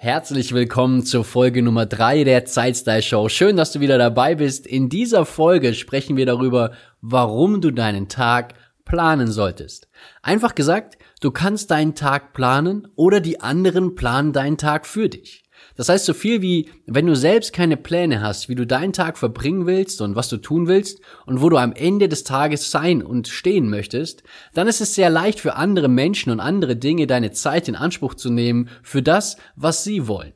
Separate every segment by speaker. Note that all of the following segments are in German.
Speaker 1: Herzlich willkommen zur Folge Nummer 3 der Zeitstyle Show. Schön, dass du wieder dabei bist. In dieser Folge sprechen wir darüber, warum du deinen Tag planen solltest. Einfach gesagt, du kannst deinen Tag planen oder die anderen planen deinen Tag für dich. Das heißt so viel wie, wenn du selbst keine Pläne hast, wie du deinen Tag verbringen willst und was du tun willst und wo du am Ende des Tages sein und stehen möchtest, dann ist es sehr leicht für andere Menschen und andere Dinge deine Zeit in Anspruch zu nehmen für das, was sie wollen.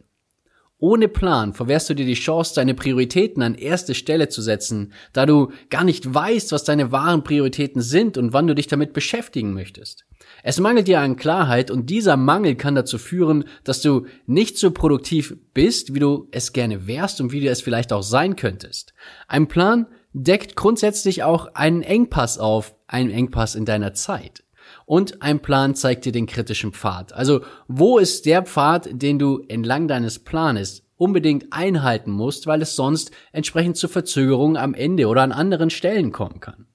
Speaker 1: Ohne Plan verwehrst du dir die Chance, deine Prioritäten an erste Stelle zu setzen, da du gar nicht weißt, was deine wahren Prioritäten sind und wann du dich damit beschäftigen möchtest. Es mangelt dir an Klarheit und dieser Mangel kann dazu führen, dass du nicht so produktiv bist, wie du es gerne wärst und wie du es vielleicht auch sein könntest. Ein Plan deckt grundsätzlich auch einen Engpass auf, einen Engpass in deiner Zeit. Und ein Plan zeigt dir den kritischen Pfad. Also wo ist der Pfad, den du entlang deines Planes unbedingt einhalten musst, weil es sonst entsprechend zu Verzögerungen am Ende oder an anderen Stellen kommen kann.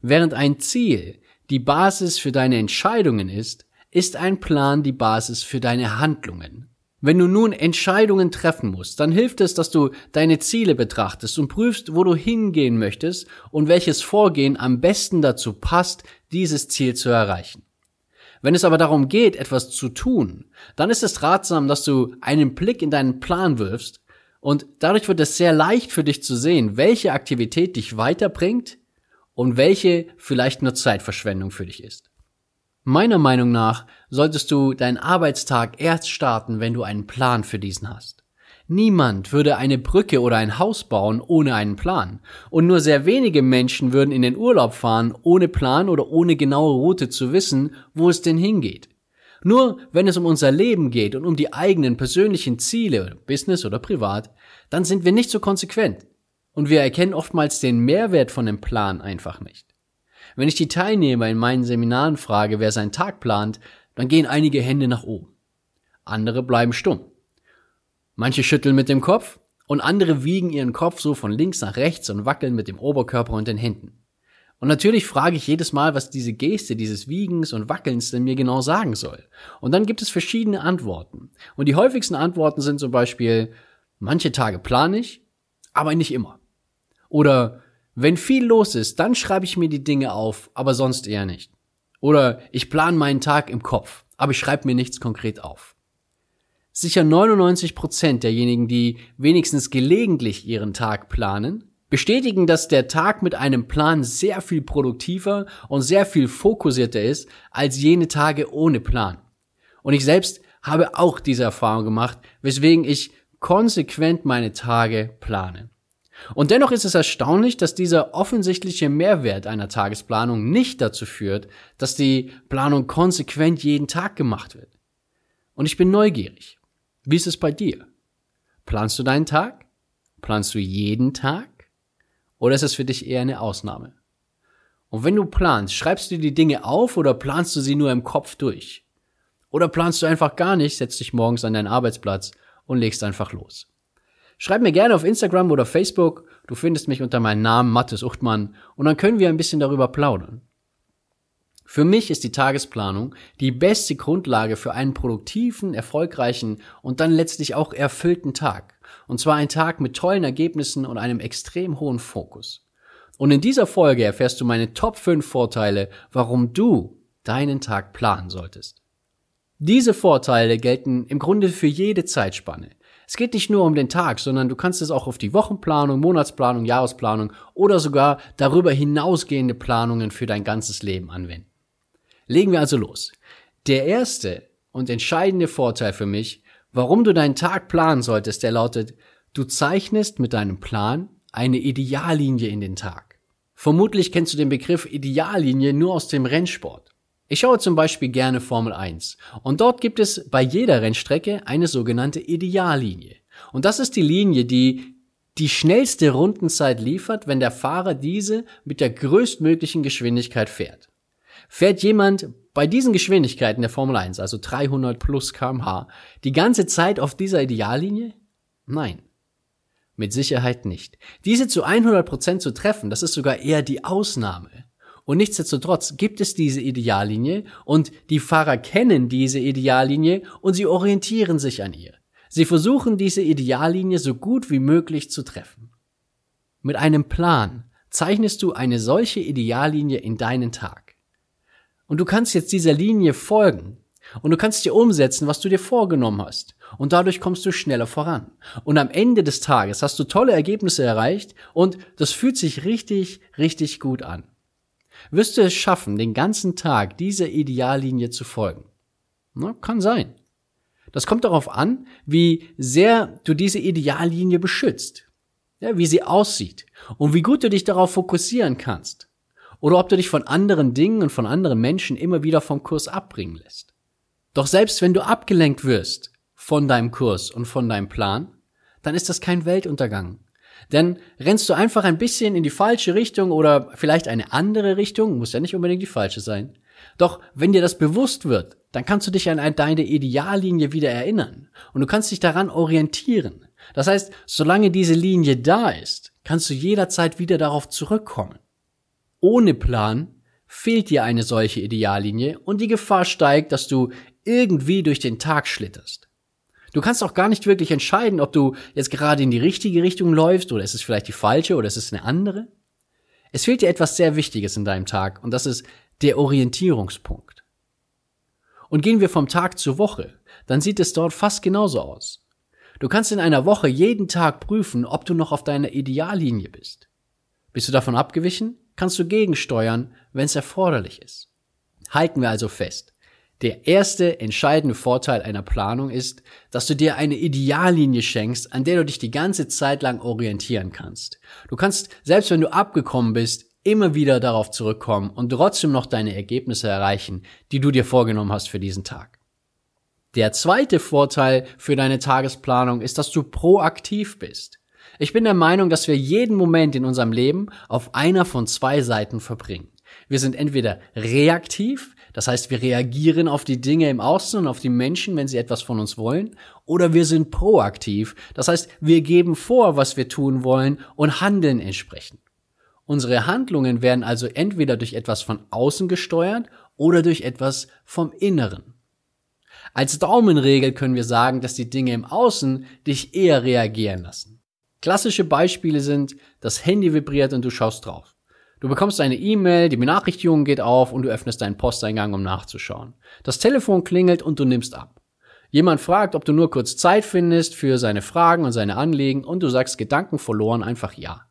Speaker 1: Während ein Ziel die Basis für deine Entscheidungen ist, ist ein Plan die Basis für deine Handlungen. Wenn du nun Entscheidungen treffen musst, dann hilft es, dass du deine Ziele betrachtest und prüfst, wo du hingehen möchtest und welches Vorgehen am besten dazu passt, dieses Ziel zu erreichen. Wenn es aber darum geht, etwas zu tun, dann ist es ratsam, dass du einen Blick in deinen Plan wirfst und dadurch wird es sehr leicht für dich zu sehen, welche Aktivität dich weiterbringt, und welche vielleicht nur Zeitverschwendung für dich ist. Meiner Meinung nach solltest du deinen Arbeitstag erst starten, wenn du einen Plan für diesen hast. Niemand würde eine Brücke oder ein Haus bauen ohne einen Plan. Und nur sehr wenige Menschen würden in den Urlaub fahren ohne Plan oder ohne genaue Route zu wissen, wo es denn hingeht. Nur wenn es um unser Leben geht und um die eigenen persönlichen Ziele, Business oder privat, dann sind wir nicht so konsequent. Und wir erkennen oftmals den Mehrwert von dem Plan einfach nicht. Wenn ich die Teilnehmer in meinen Seminaren frage, wer seinen Tag plant, dann gehen einige Hände nach oben. Andere bleiben stumm. Manche schütteln mit dem Kopf und andere wiegen ihren Kopf so von links nach rechts und wackeln mit dem Oberkörper und den Händen. Und natürlich frage ich jedes Mal, was diese Geste dieses Wiegens und Wackelns denn mir genau sagen soll. Und dann gibt es verschiedene Antworten. Und die häufigsten Antworten sind zum Beispiel, manche Tage plane ich, aber nicht immer. Oder wenn viel los ist, dann schreibe ich mir die Dinge auf, aber sonst eher nicht. Oder ich plane meinen Tag im Kopf, aber ich schreibe mir nichts konkret auf. Sicher 99 Prozent derjenigen, die wenigstens gelegentlich ihren Tag planen, bestätigen, dass der Tag mit einem Plan sehr viel produktiver und sehr viel fokussierter ist als jene Tage ohne Plan. Und ich selbst habe auch diese Erfahrung gemacht, weswegen ich konsequent meine Tage plane. Und dennoch ist es erstaunlich, dass dieser offensichtliche Mehrwert einer Tagesplanung nicht dazu führt, dass die Planung konsequent jeden Tag gemacht wird. Und ich bin neugierig. Wie ist es bei dir? Planst du deinen Tag? Planst du jeden Tag? Oder ist es für dich eher eine Ausnahme? Und wenn du planst, schreibst du die Dinge auf oder planst du sie nur im Kopf durch? Oder planst du einfach gar nicht, setzt dich morgens an deinen Arbeitsplatz und legst einfach los? Schreib mir gerne auf Instagram oder Facebook. Du findest mich unter meinem Namen Mathis Uchtmann und dann können wir ein bisschen darüber plaudern. Für mich ist die Tagesplanung die beste Grundlage für einen produktiven, erfolgreichen und dann letztlich auch erfüllten Tag. Und zwar ein Tag mit tollen Ergebnissen und einem extrem hohen Fokus. Und in dieser Folge erfährst du meine Top 5 Vorteile, warum du deinen Tag planen solltest. Diese Vorteile gelten im Grunde für jede Zeitspanne. Es geht nicht nur um den Tag, sondern du kannst es auch auf die Wochenplanung, Monatsplanung, Jahresplanung oder sogar darüber hinausgehende Planungen für dein ganzes Leben anwenden. Legen wir also los. Der erste und entscheidende Vorteil für mich, warum du deinen Tag planen solltest, der lautet, du zeichnest mit deinem Plan eine Ideallinie in den Tag. Vermutlich kennst du den Begriff Ideallinie nur aus dem Rennsport. Ich schaue zum Beispiel gerne Formel 1 und dort gibt es bei jeder Rennstrecke eine sogenannte Ideallinie. Und das ist die Linie, die die schnellste Rundenzeit liefert, wenn der Fahrer diese mit der größtmöglichen Geschwindigkeit fährt. Fährt jemand bei diesen Geschwindigkeiten der Formel 1, also 300 plus kmh, die ganze Zeit auf dieser Ideallinie? Nein. Mit Sicherheit nicht. Diese zu 100% zu treffen, das ist sogar eher die Ausnahme. Und nichtsdestotrotz gibt es diese Ideallinie und die Fahrer kennen diese Ideallinie und sie orientieren sich an ihr. Sie versuchen diese Ideallinie so gut wie möglich zu treffen. Mit einem Plan zeichnest du eine solche Ideallinie in deinen Tag. Und du kannst jetzt dieser Linie folgen und du kannst dir umsetzen, was du dir vorgenommen hast. Und dadurch kommst du schneller voran. Und am Ende des Tages hast du tolle Ergebnisse erreicht und das fühlt sich richtig, richtig gut an. Wirst du es schaffen, den ganzen Tag dieser Ideallinie zu folgen? Na, kann sein. Das kommt darauf an, wie sehr du diese Ideallinie beschützt, ja, wie sie aussieht und wie gut du dich darauf fokussieren kannst. Oder ob du dich von anderen Dingen und von anderen Menschen immer wieder vom Kurs abbringen lässt. Doch selbst wenn du abgelenkt wirst von deinem Kurs und von deinem Plan, dann ist das kein Weltuntergang. Denn rennst du einfach ein bisschen in die falsche Richtung oder vielleicht eine andere Richtung, muss ja nicht unbedingt die falsche sein. Doch wenn dir das bewusst wird, dann kannst du dich an deine Ideallinie wieder erinnern und du kannst dich daran orientieren. Das heißt, solange diese Linie da ist, kannst du jederzeit wieder darauf zurückkommen. Ohne Plan fehlt dir eine solche Ideallinie und die Gefahr steigt, dass du irgendwie durch den Tag schlitterst. Du kannst auch gar nicht wirklich entscheiden, ob du jetzt gerade in die richtige Richtung läufst oder ist es vielleicht die falsche oder ist es eine andere. Es fehlt dir etwas sehr Wichtiges in deinem Tag und das ist der Orientierungspunkt. Und gehen wir vom Tag zur Woche, dann sieht es dort fast genauso aus. Du kannst in einer Woche jeden Tag prüfen, ob du noch auf deiner Ideallinie bist. Bist du davon abgewichen? Kannst du gegensteuern, wenn es erforderlich ist. Halten wir also fest. Der erste entscheidende Vorteil einer Planung ist, dass du dir eine Ideallinie schenkst, an der du dich die ganze Zeit lang orientieren kannst. Du kannst, selbst wenn du abgekommen bist, immer wieder darauf zurückkommen und trotzdem noch deine Ergebnisse erreichen, die du dir vorgenommen hast für diesen Tag. Der zweite Vorteil für deine Tagesplanung ist, dass du proaktiv bist. Ich bin der Meinung, dass wir jeden Moment in unserem Leben auf einer von zwei Seiten verbringen. Wir sind entweder reaktiv, das heißt, wir reagieren auf die Dinge im Außen und auf die Menschen, wenn sie etwas von uns wollen. Oder wir sind proaktiv. Das heißt, wir geben vor, was wir tun wollen und handeln entsprechend. Unsere Handlungen werden also entweder durch etwas von außen gesteuert oder durch etwas vom Inneren. Als Daumenregel können wir sagen, dass die Dinge im Außen dich eher reagieren lassen. Klassische Beispiele sind, das Handy vibriert und du schaust drauf. Du bekommst eine E-Mail, die Benachrichtigung geht auf und du öffnest deinen Posteingang, um nachzuschauen. Das Telefon klingelt und du nimmst ab. Jemand fragt, ob du nur kurz Zeit findest für seine Fragen und seine Anliegen und du sagst Gedanken verloren einfach ja.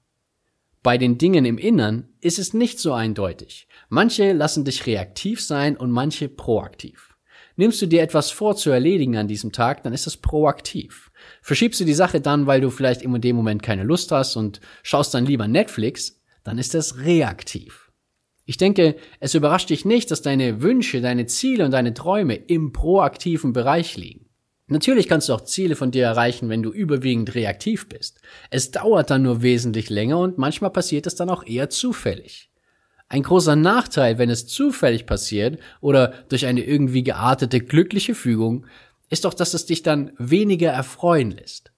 Speaker 1: Bei den Dingen im Innern ist es nicht so eindeutig. Manche lassen dich reaktiv sein und manche proaktiv. Nimmst du dir etwas vor zu erledigen an diesem Tag, dann ist es proaktiv. Verschiebst du die Sache dann, weil du vielleicht in dem Moment keine Lust hast und schaust dann lieber Netflix, dann ist das reaktiv. Ich denke, es überrascht dich nicht, dass deine Wünsche, deine Ziele und deine Träume im proaktiven Bereich liegen. Natürlich kannst du auch Ziele von dir erreichen, wenn du überwiegend reaktiv bist. Es dauert dann nur wesentlich länger und manchmal passiert es dann auch eher zufällig. Ein großer Nachteil, wenn es zufällig passiert oder durch eine irgendwie geartete glückliche Fügung, ist doch, dass es dich dann weniger erfreuen lässt.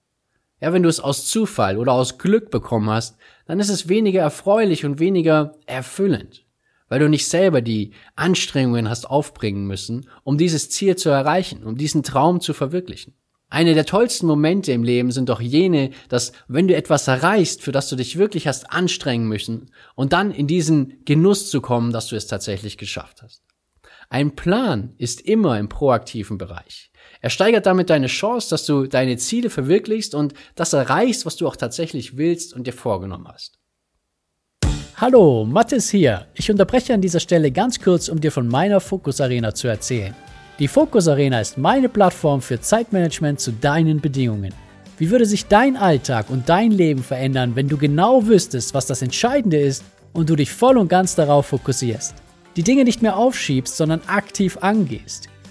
Speaker 1: Ja, wenn du es aus Zufall oder aus Glück bekommen hast, dann ist es weniger erfreulich und weniger erfüllend, weil du nicht selber die Anstrengungen hast aufbringen müssen, um dieses Ziel zu erreichen, um diesen Traum zu verwirklichen. Eine der tollsten Momente im Leben sind doch jene, dass wenn du etwas erreichst, für das du dich wirklich hast anstrengen müssen, und dann in diesen Genuss zu kommen, dass du es tatsächlich geschafft hast. Ein Plan ist immer im proaktiven Bereich. Er steigert damit deine Chance, dass du deine Ziele verwirklichst und das erreichst, was du auch tatsächlich willst und dir vorgenommen hast.
Speaker 2: Hallo, Mathis hier. Ich unterbreche an dieser Stelle ganz kurz, um dir von meiner Focus Arena zu erzählen. Die Focus Arena ist meine Plattform für Zeitmanagement zu deinen Bedingungen. Wie würde sich dein Alltag und dein Leben verändern, wenn du genau wüsstest, was das Entscheidende ist und du dich voll und ganz darauf fokussierst? Die Dinge nicht mehr aufschiebst, sondern aktiv angehst.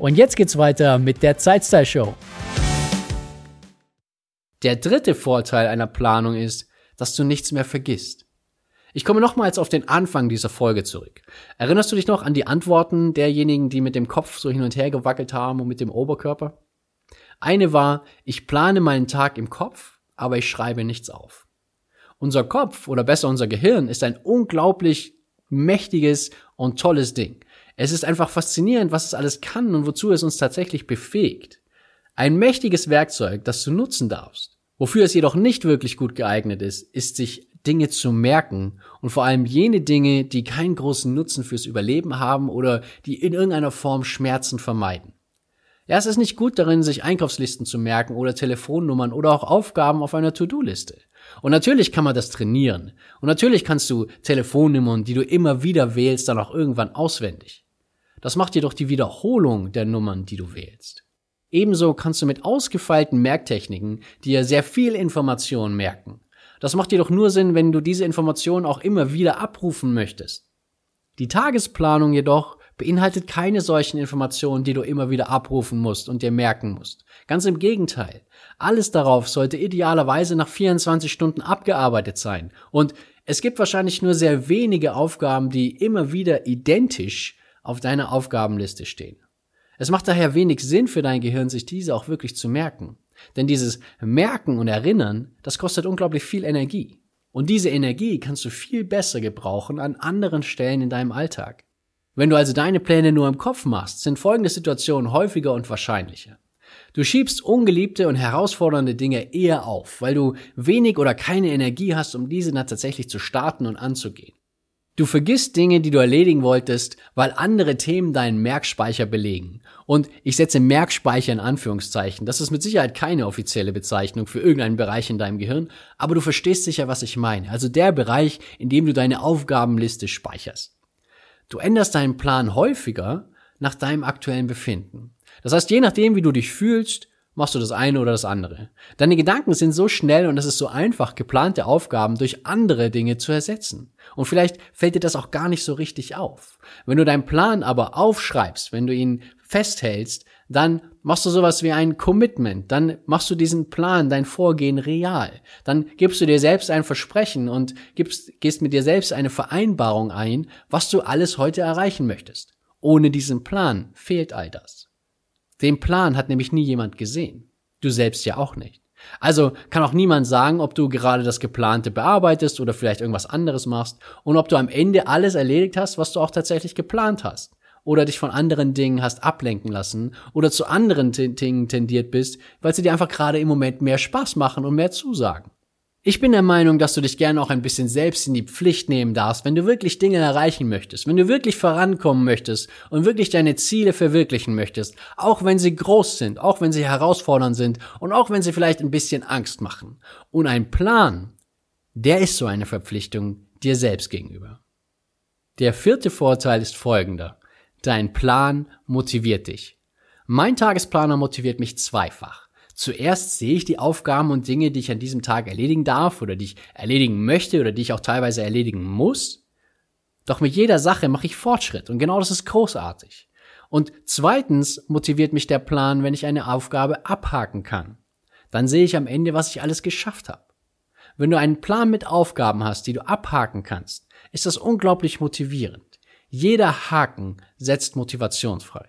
Speaker 2: Und jetzt geht's weiter mit der Zeitstyle Show.
Speaker 1: Der dritte Vorteil einer Planung ist, dass du nichts mehr vergisst. Ich komme nochmals auf den Anfang dieser Folge zurück. Erinnerst du dich noch an die Antworten derjenigen, die mit dem Kopf so hin und her gewackelt haben und mit dem Oberkörper? Eine war, ich plane meinen Tag im Kopf, aber ich schreibe nichts auf. Unser Kopf oder besser unser Gehirn ist ein unglaublich mächtiges und tolles Ding. Es ist einfach faszinierend, was es alles kann und wozu es uns tatsächlich befähigt. Ein mächtiges Werkzeug, das du nutzen darfst. Wofür es jedoch nicht wirklich gut geeignet ist, ist sich Dinge zu merken und vor allem jene Dinge, die keinen großen Nutzen fürs Überleben haben oder die in irgendeiner Form Schmerzen vermeiden. Ja, es ist nicht gut darin, sich Einkaufslisten zu merken oder Telefonnummern oder auch Aufgaben auf einer To-Do-Liste. Und natürlich kann man das trainieren. Und natürlich kannst du Telefonnummern, die du immer wieder wählst, dann auch irgendwann auswendig. Das macht jedoch die Wiederholung der Nummern, die du wählst. Ebenso kannst du mit ausgefeilten Merktechniken dir sehr viel Information merken. Das macht jedoch nur Sinn, wenn du diese Informationen auch immer wieder abrufen möchtest. Die Tagesplanung jedoch beinhaltet keine solchen Informationen, die du immer wieder abrufen musst und dir merken musst. Ganz im Gegenteil. Alles darauf sollte idealerweise nach 24 Stunden abgearbeitet sein. Und es gibt wahrscheinlich nur sehr wenige Aufgaben, die immer wieder identisch auf deiner Aufgabenliste stehen. Es macht daher wenig Sinn für dein Gehirn, sich diese auch wirklich zu merken. Denn dieses Merken und Erinnern, das kostet unglaublich viel Energie. Und diese Energie kannst du viel besser gebrauchen an anderen Stellen in deinem Alltag. Wenn du also deine Pläne nur im Kopf machst, sind folgende Situationen häufiger und wahrscheinlicher. Du schiebst ungeliebte und herausfordernde Dinge eher auf, weil du wenig oder keine Energie hast, um diese dann tatsächlich zu starten und anzugehen. Du vergisst Dinge, die du erledigen wolltest, weil andere Themen deinen Merkspeicher belegen. Und ich setze Merkspeicher in Anführungszeichen. Das ist mit Sicherheit keine offizielle Bezeichnung für irgendeinen Bereich in deinem Gehirn, aber du verstehst sicher, was ich meine. Also der Bereich, in dem du deine Aufgabenliste speicherst. Du änderst deinen Plan häufiger nach deinem aktuellen Befinden. Das heißt, je nachdem, wie du dich fühlst, machst du das eine oder das andere. Deine Gedanken sind so schnell und es ist so einfach, geplante Aufgaben durch andere Dinge zu ersetzen. Und vielleicht fällt dir das auch gar nicht so richtig auf. Wenn du deinen Plan aber aufschreibst, wenn du ihn festhältst, dann machst du sowas wie ein Commitment, dann machst du diesen Plan, dein Vorgehen real. Dann gibst du dir selbst ein Versprechen und gibst, gehst mit dir selbst eine Vereinbarung ein, was du alles heute erreichen möchtest. Ohne diesen Plan fehlt all das. Den Plan hat nämlich nie jemand gesehen. Du selbst ja auch nicht. Also kann auch niemand sagen, ob du gerade das Geplante bearbeitest oder vielleicht irgendwas anderes machst und ob du am Ende alles erledigt hast, was du auch tatsächlich geplant hast oder dich von anderen Dingen hast ablenken lassen oder zu anderen Dingen tendiert bist, weil sie dir einfach gerade im Moment mehr Spaß machen und mehr zusagen. Ich bin der Meinung, dass du dich gerne auch ein bisschen selbst in die Pflicht nehmen darfst, wenn du wirklich Dinge erreichen möchtest, wenn du wirklich vorankommen möchtest und wirklich deine Ziele verwirklichen möchtest, auch wenn sie groß sind, auch wenn sie herausfordernd sind und auch wenn sie vielleicht ein bisschen Angst machen. Und ein Plan, der ist so eine Verpflichtung dir selbst gegenüber. Der vierte Vorteil ist folgender. Dein Plan motiviert dich. Mein Tagesplaner motiviert mich zweifach. Zuerst sehe ich die Aufgaben und Dinge, die ich an diesem Tag erledigen darf oder die ich erledigen möchte oder die ich auch teilweise erledigen muss. Doch mit jeder Sache mache ich Fortschritt und genau das ist großartig. Und zweitens motiviert mich der Plan, wenn ich eine Aufgabe abhaken kann. Dann sehe ich am Ende, was ich alles geschafft habe. Wenn du einen Plan mit Aufgaben hast, die du abhaken kannst, ist das unglaublich motivierend. Jeder Haken setzt Motivation frei.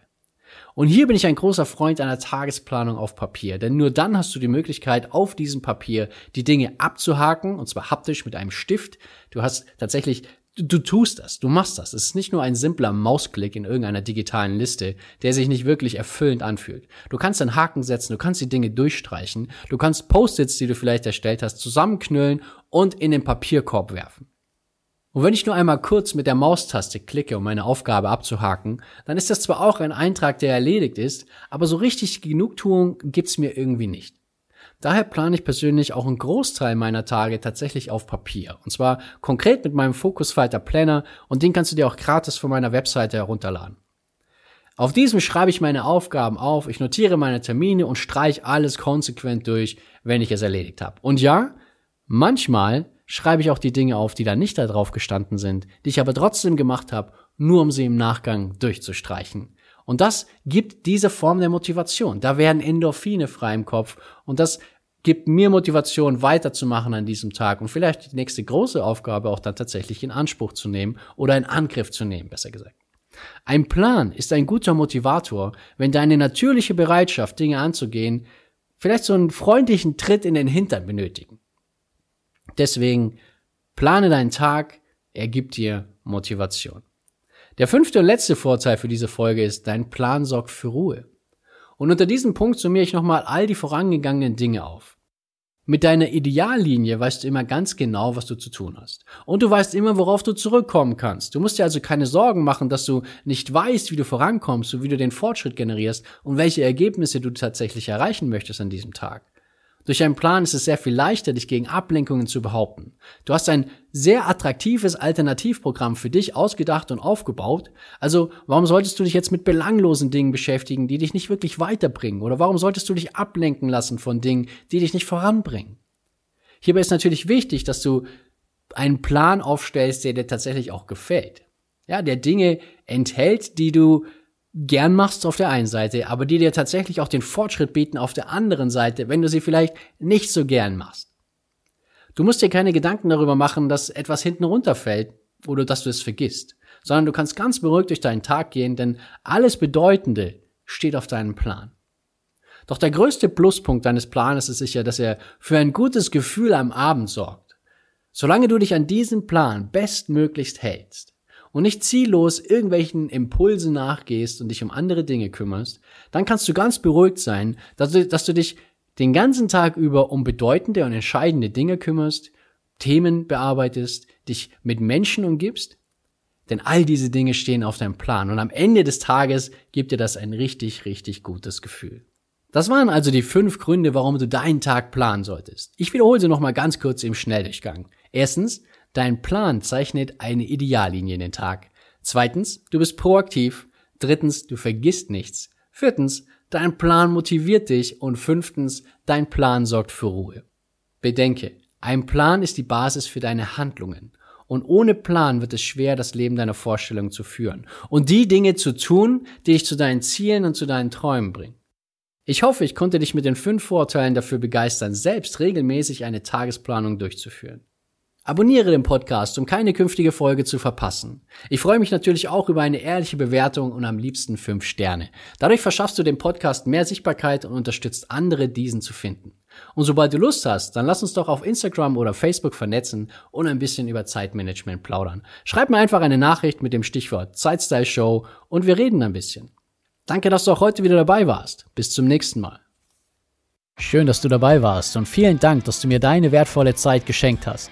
Speaker 1: Und hier bin ich ein großer Freund einer Tagesplanung auf Papier, denn nur dann hast du die Möglichkeit, auf diesem Papier die Dinge abzuhaken, und zwar haptisch mit einem Stift. Du hast tatsächlich Du, du tust das, du machst das. Es ist nicht nur ein simpler Mausklick in irgendeiner digitalen Liste, der sich nicht wirklich erfüllend anfühlt. Du kannst einen Haken setzen, du kannst die Dinge durchstreichen, du kannst Post-its, die du vielleicht erstellt hast, zusammenknüllen und in den Papierkorb werfen. Und wenn ich nur einmal kurz mit der Maustaste klicke, um meine Aufgabe abzuhaken, dann ist das zwar auch ein Eintrag, der erledigt ist, aber so richtig Genugtuung gibt's mir irgendwie nicht. Daher plane ich persönlich auch einen Großteil meiner Tage tatsächlich auf Papier. Und zwar konkret mit meinem Focus Fighter Planner und den kannst du dir auch gratis von meiner Webseite herunterladen. Auf diesem schreibe ich meine Aufgaben auf, ich notiere meine Termine und streiche alles konsequent durch, wenn ich es erledigt habe. Und ja, manchmal schreibe ich auch die Dinge auf, die da nicht da drauf gestanden sind, die ich aber trotzdem gemacht habe, nur um sie im Nachgang durchzustreichen. Und das gibt diese Form der Motivation. Da werden Endorphine frei im Kopf und das gibt mir Motivation weiterzumachen an diesem Tag und vielleicht die nächste große Aufgabe auch dann tatsächlich in Anspruch zu nehmen oder in Angriff zu nehmen, besser gesagt. Ein Plan ist ein guter Motivator, wenn deine natürliche Bereitschaft, Dinge anzugehen, vielleicht so einen freundlichen Tritt in den Hintern benötigen. Deswegen plane deinen Tag, er gibt dir Motivation. Der fünfte und letzte Vorteil für diese Folge ist, dein Plan sorgt für Ruhe. Und unter diesem Punkt summiere ich nochmal all die vorangegangenen Dinge auf. Mit deiner Ideallinie weißt du immer ganz genau, was du zu tun hast. Und du weißt immer, worauf du zurückkommen kannst. Du musst dir also keine Sorgen machen, dass du nicht weißt, wie du vorankommst und wie du den Fortschritt generierst und welche Ergebnisse du tatsächlich erreichen möchtest an diesem Tag. Durch einen Plan ist es sehr viel leichter, dich gegen Ablenkungen zu behaupten. Du hast ein sehr attraktives Alternativprogramm für dich ausgedacht und aufgebaut. Also warum solltest du dich jetzt mit belanglosen Dingen beschäftigen, die dich nicht wirklich weiterbringen? Oder warum solltest du dich ablenken lassen von Dingen, die dich nicht voranbringen? Hierbei ist natürlich wichtig, dass du einen Plan aufstellst, der dir tatsächlich auch gefällt. Ja, der Dinge enthält, die du gern machst auf der einen Seite, aber die dir tatsächlich auch den Fortschritt bieten auf der anderen Seite, wenn du sie vielleicht nicht so gern machst. Du musst dir keine Gedanken darüber machen, dass etwas hinten runterfällt oder dass du es vergisst, sondern du kannst ganz beruhigt durch deinen Tag gehen, denn alles Bedeutende steht auf deinem Plan. Doch der größte Pluspunkt deines Planes ist sicher, dass er für ein gutes Gefühl am Abend sorgt. Solange du dich an diesen Plan bestmöglichst hältst, und nicht ziellos irgendwelchen Impulsen nachgehst und dich um andere Dinge kümmerst, dann kannst du ganz beruhigt sein, dass du, dass du dich den ganzen Tag über um bedeutende und entscheidende Dinge kümmerst, Themen bearbeitest, dich mit Menschen umgibst, denn all diese Dinge stehen auf deinem Plan und am Ende des Tages gibt dir das ein richtig, richtig gutes Gefühl. Das waren also die fünf Gründe, warum du deinen Tag planen solltest. Ich wiederhole sie nochmal ganz kurz im Schnelldurchgang. Erstens, Dein Plan zeichnet eine Ideallinie in den Tag. Zweitens, du bist proaktiv. Drittens, du vergisst nichts. Viertens, dein Plan motiviert dich. Und fünftens, dein Plan sorgt für Ruhe. Bedenke, ein Plan ist die Basis für deine Handlungen. Und ohne Plan wird es schwer, das Leben deiner Vorstellung zu führen. Und die Dinge zu tun, die dich zu deinen Zielen und zu deinen Träumen bringen. Ich hoffe, ich konnte dich mit den fünf Vorteilen dafür begeistern, selbst regelmäßig eine Tagesplanung durchzuführen. Abonniere den Podcast, um keine künftige Folge zu verpassen. Ich freue mich natürlich auch über eine ehrliche Bewertung und am liebsten fünf Sterne. Dadurch verschaffst du dem Podcast mehr Sichtbarkeit und unterstützt andere, diesen zu finden. Und sobald du Lust hast, dann lass uns doch auf Instagram oder Facebook vernetzen und ein bisschen über Zeitmanagement plaudern. Schreib mir einfach eine Nachricht mit dem Stichwort Zeitstyle Show und wir reden ein bisschen. Danke, dass du auch heute wieder dabei warst. Bis zum nächsten Mal.
Speaker 2: Schön, dass du dabei warst und vielen Dank, dass du mir deine wertvolle Zeit geschenkt hast.